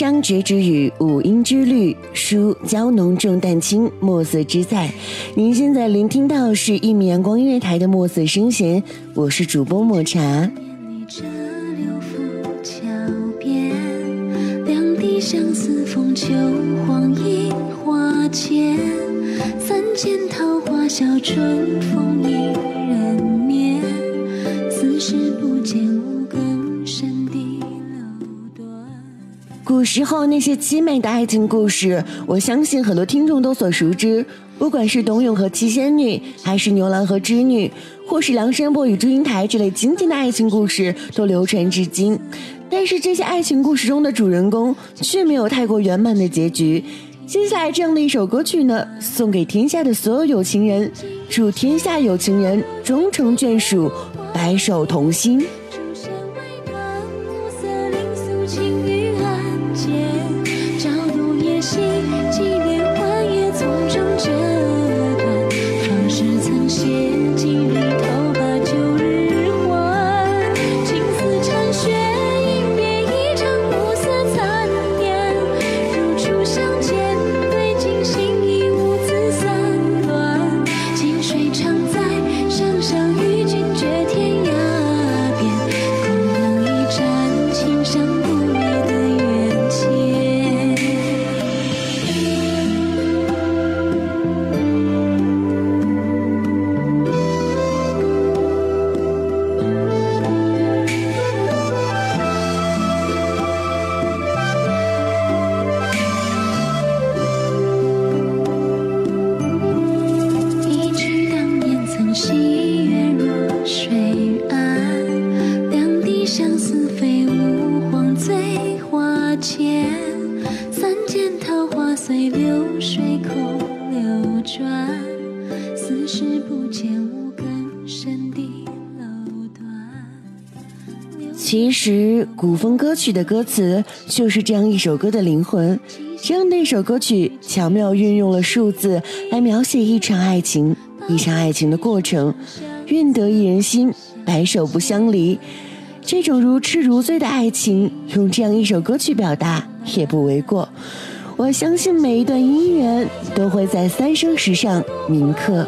商角徵羽，五音之律，书娇浓重淡轻，墨色之在。您现在聆听到是一米阳光音乐台的墨色声弦，我是主播抹茶。相思风秋黄樱花间，三间桃花笑春风一人眠。此时不见古时候那些凄美的爱情故事，我相信很多听众都所熟知。不管是董永和七仙女，还是牛郎和织女，或是梁山伯与祝英台这类经典的爱情故事，都流传至今。但是这些爱情故事中的主人公却没有太过圆满的结局。接下来这样的一首歌曲呢，送给天下的所有有情人，祝天下有情人终成眷属，白首同心。心。其实，古风歌曲的歌词就是这样一首歌的灵魂。这样的一首歌曲，巧妙运用了数字来描写一场爱情，一场爱情的过程。愿得一人心，白首不相离。这种如痴如醉的爱情，用这样一首歌曲表达也不为过。我相信每一段姻缘都会在三生石上铭刻。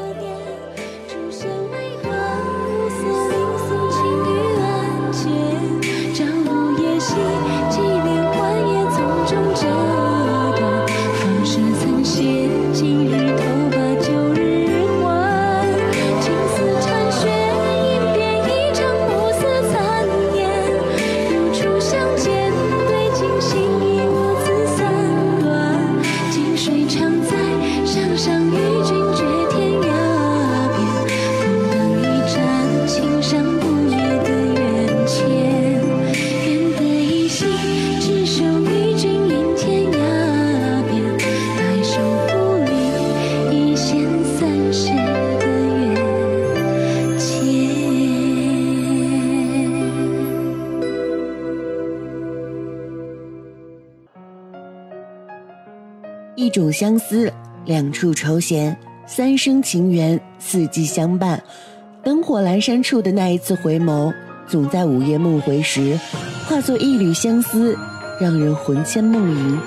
一种相思，两处愁弦，三生情缘，四季相伴。灯火阑珊处的那一次回眸，总在午夜梦回时，化作一缕相思，让人魂牵梦萦。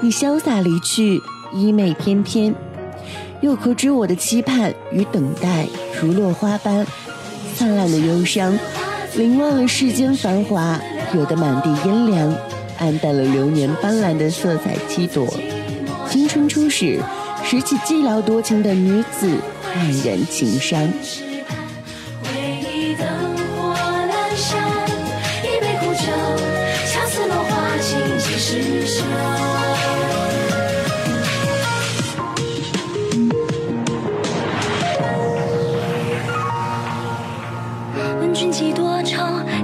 你潇洒离去，衣袂翩翩，又可知我的期盼与等待如落花般灿烂的忧伤，凌乱了世间繁华，惹得满地阴凉，暗淡了流年斑斓的色彩七朵。青春初始，拾起寂寥多情的女子，黯然情伤。一杯苦酒，恰似落花情时休。问君几多愁？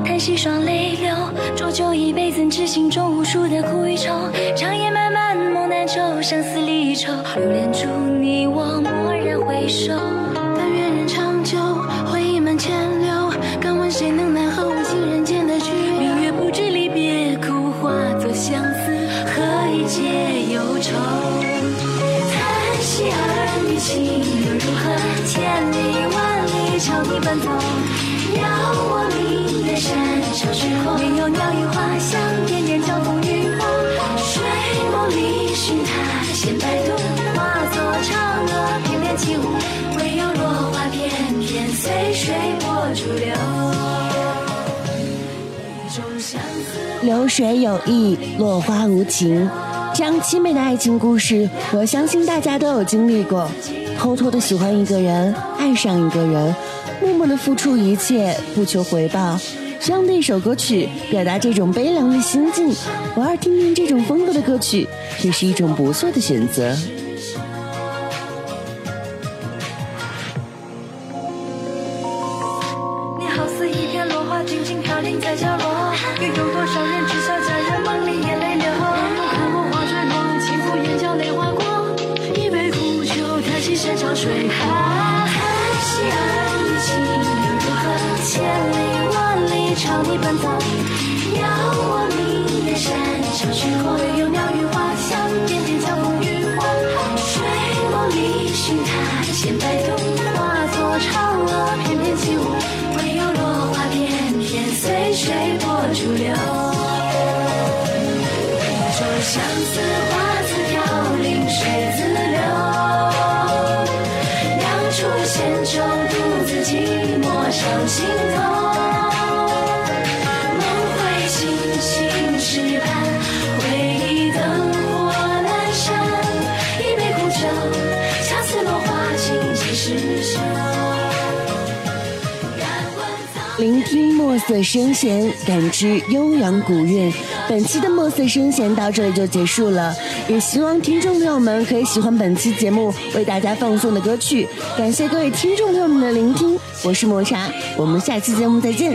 叹息双泪流。浊酒一杯，怎知心中无数的苦与愁？长夜。相思离愁，留恋处你我，蓦然回首。流水有意，落花无情，这样凄美的爱情故事，我相信大家都有经历过。偷偷的喜欢一个人，爱上一个人，默默的付出一切，不求回报。这样的一首歌曲，表达这种悲凉的心境，偶尔听听这种风格的歌曲，也是一种不错的选择。你好似一片落花，静静飘零在角落，又有多少人知晓佳人梦里眼泪流？看过花坠落，轻抚眼角泪划过，一杯苦酒，叹息山长水长，叹息儿女情又如何？千里万里。朝你奔走，遥望明月山小曲后，唯有鸟语花香，点点交风雨后。睡梦里寻他千百度，化作嫦说相思，花自飘零水自流。两处闲愁，独自寂寞上心头。梦回青青池畔，回忆灯火阑珊，一杯苦酒，恰似落花情几时休。聆听墨色声弦，感知悠扬古韵。本期的墨色声弦到这里就结束了，也希望听众朋友们可以喜欢本期节目为大家放送的歌曲。感谢各位听众朋友们的聆听，我是抹茶，我们下期节目再见。